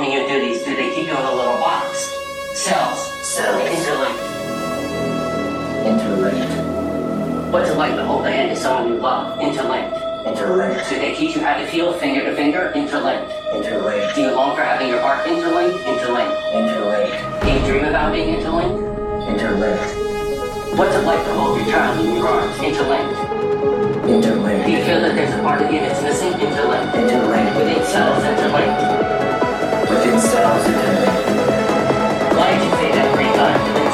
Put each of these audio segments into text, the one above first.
performing your duties, do they keep you in a little box? Cells. Cells. Interlinked. Interlinked. What's it like to hold the hand of someone you love? Interlinked. Interlinked. Do they teach you how to feel finger to finger? Interlinked. Interlinked. Do you long for having your heart interlinked? Interlinked. Interlinked. Do you dream about being interlinked? Interlinked. What's it like to hold your child in your arms? Interlinked. Interlinked. Do you feel that there's a part of you that's missing? Interlinked. Interlinked. Within cells, interlinked. Did you say that three times?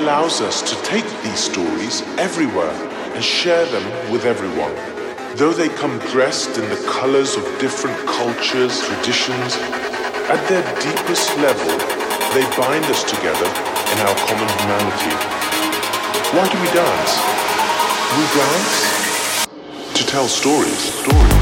Allows us to take these stories everywhere and share them with everyone. Though they come dressed in the colors of different cultures, traditions, at their deepest level, they bind us together in our common humanity. Why do we dance? We dance to tell stories. Stories.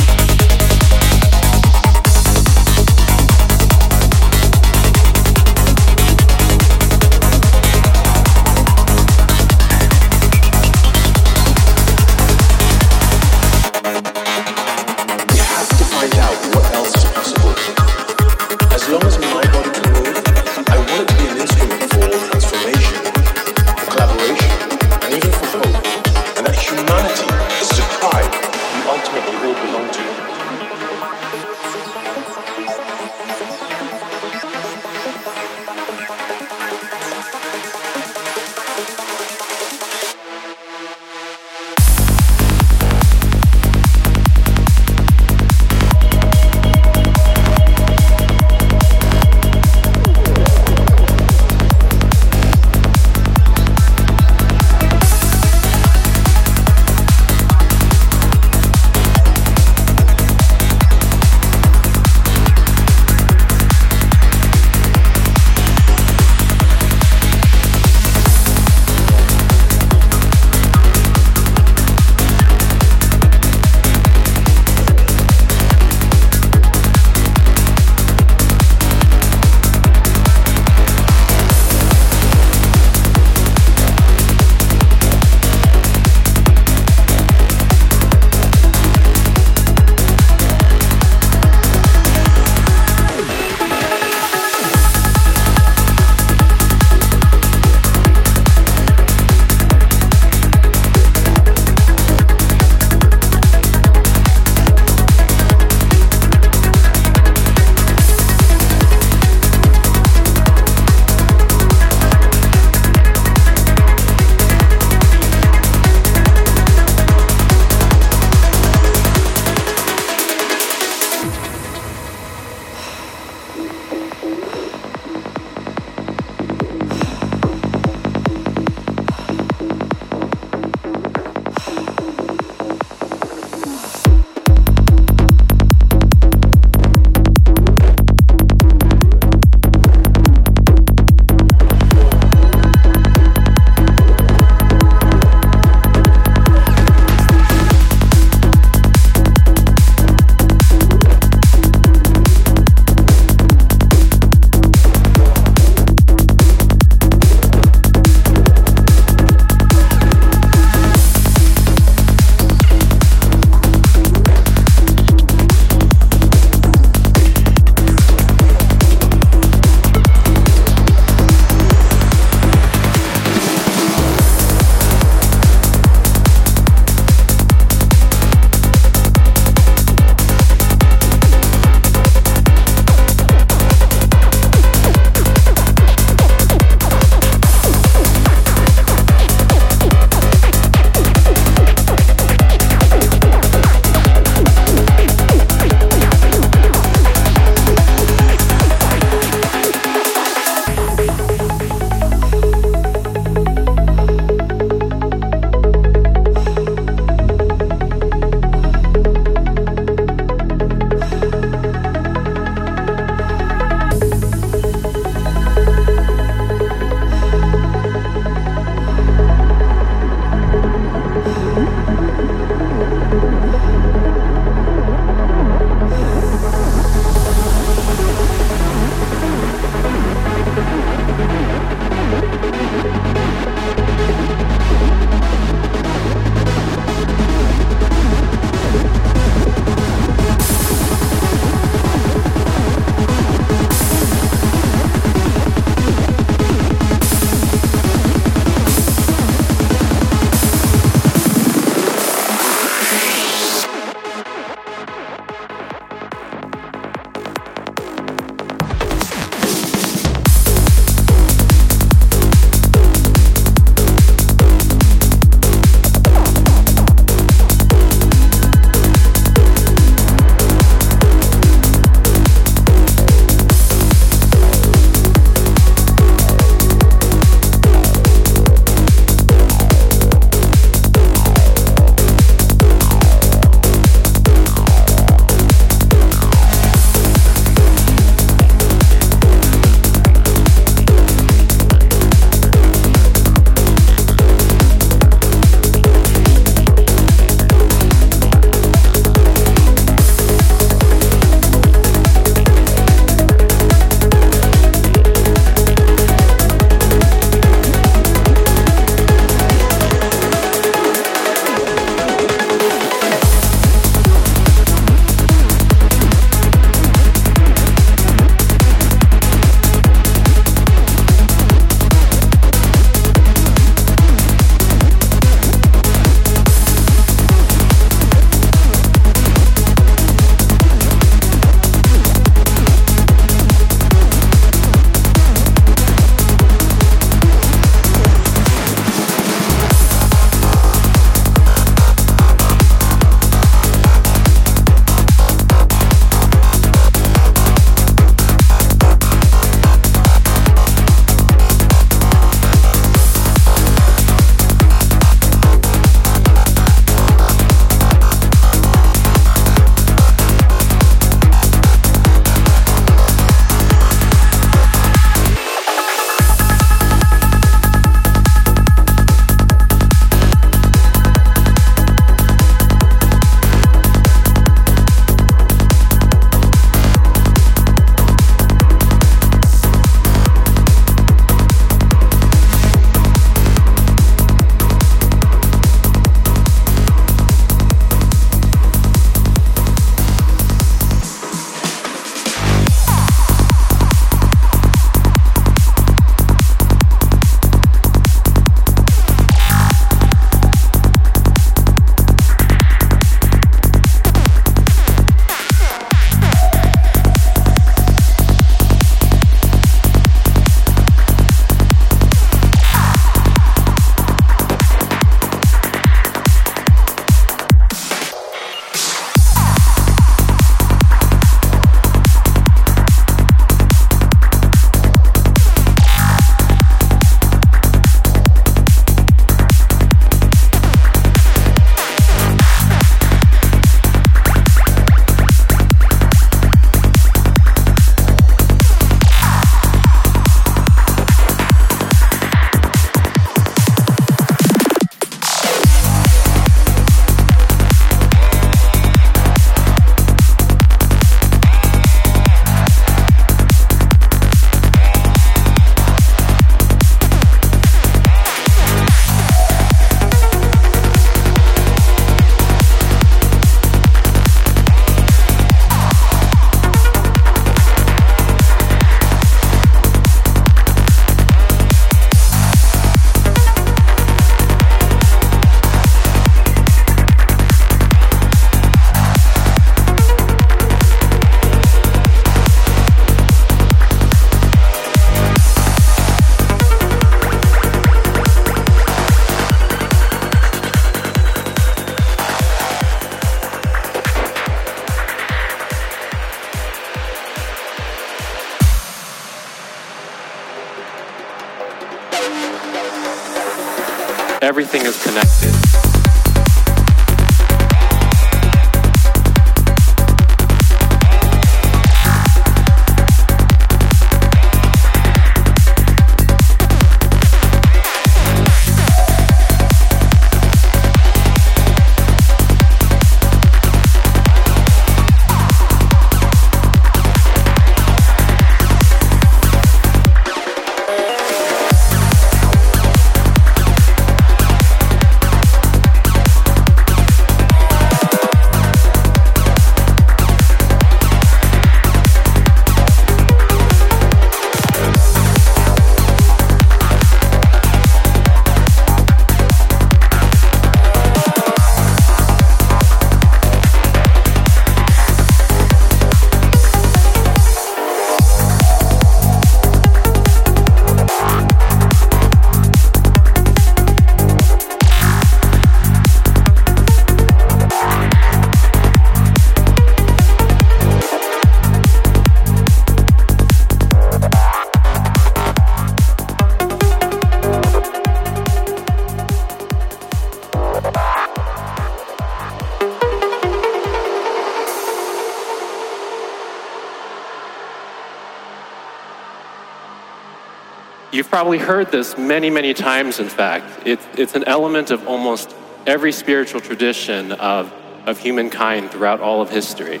Probably heard this many, many times, in fact. It's, it's an element of almost every spiritual tradition of, of humankind throughout all of history.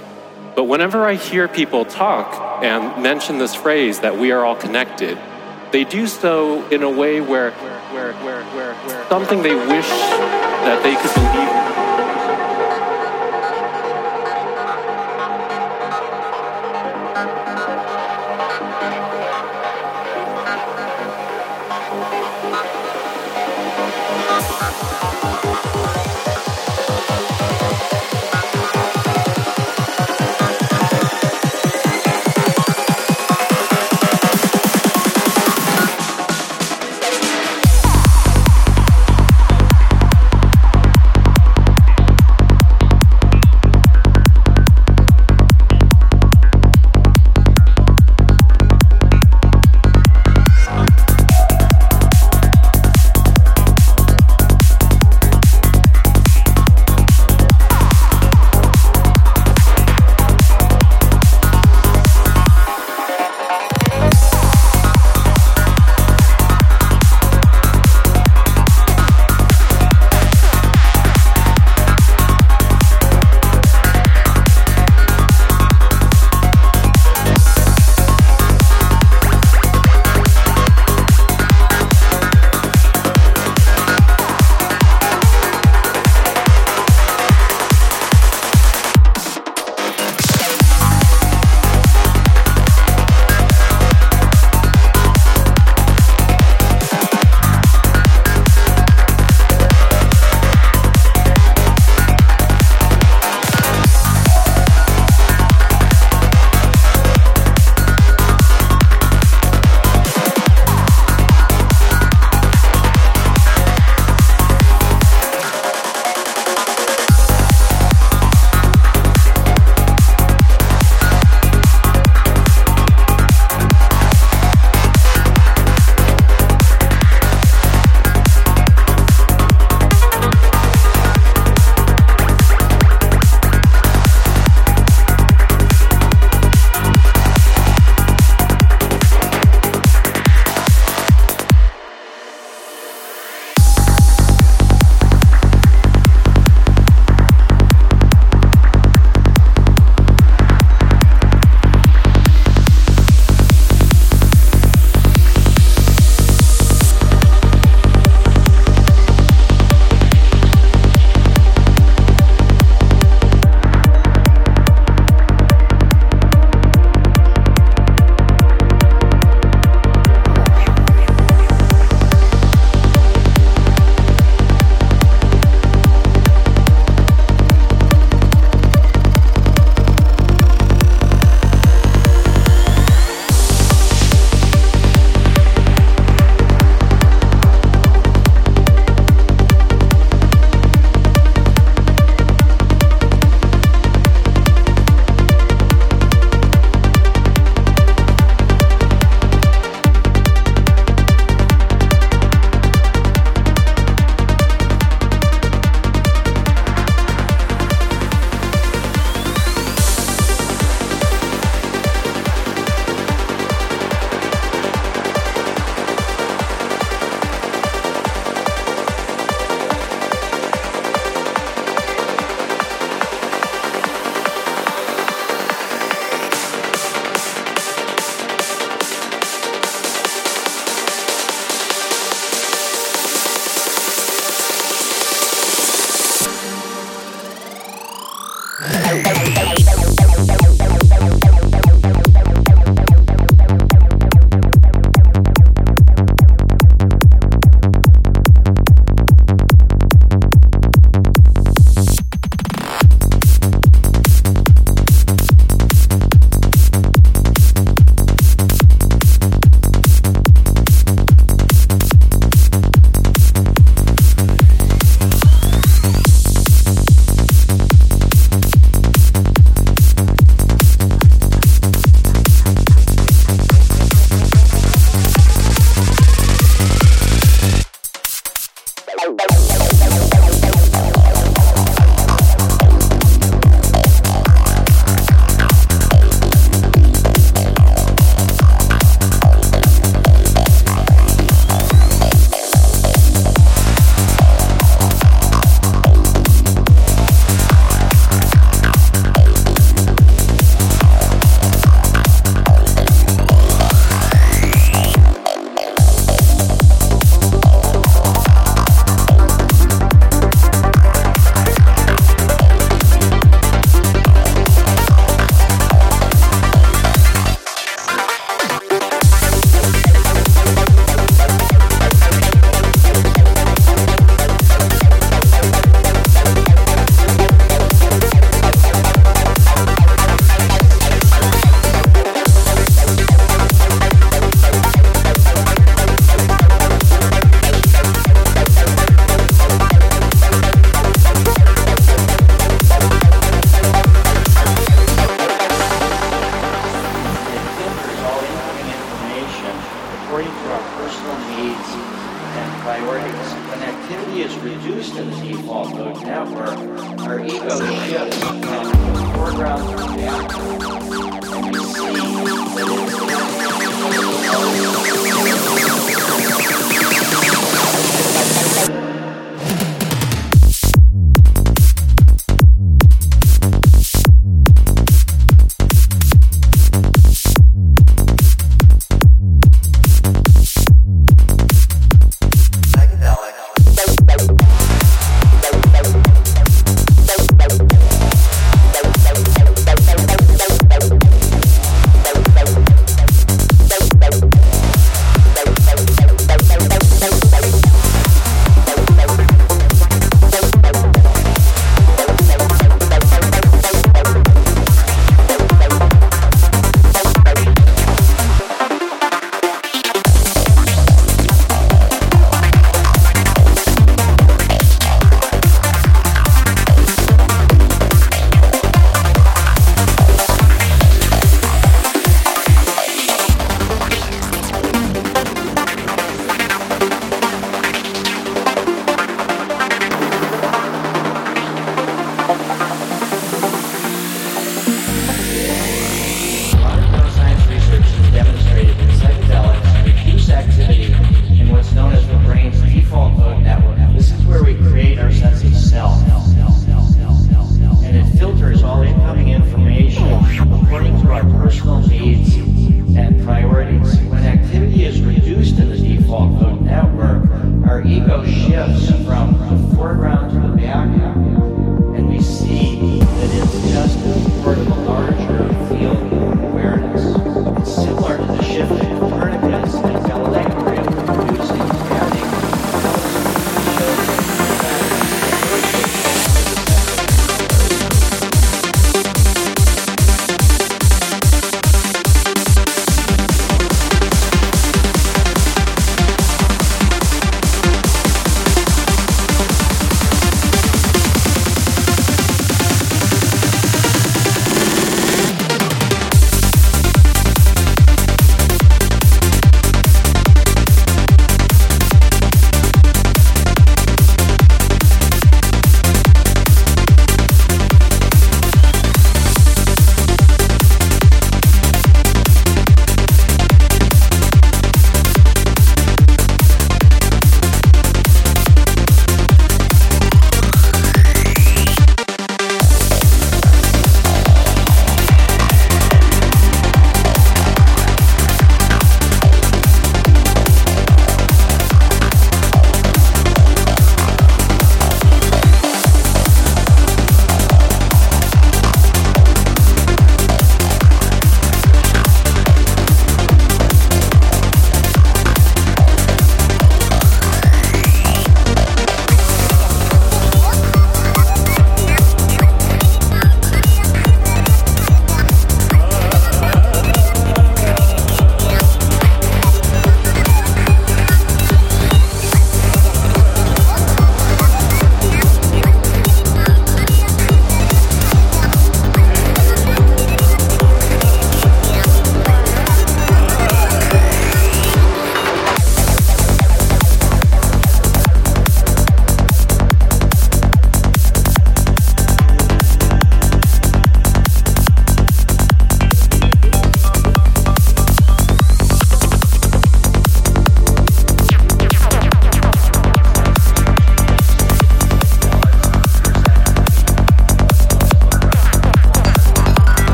But whenever I hear people talk and mention this phrase that we are all connected, they do so in a way where, where, where, where, where something they wish that they could believe.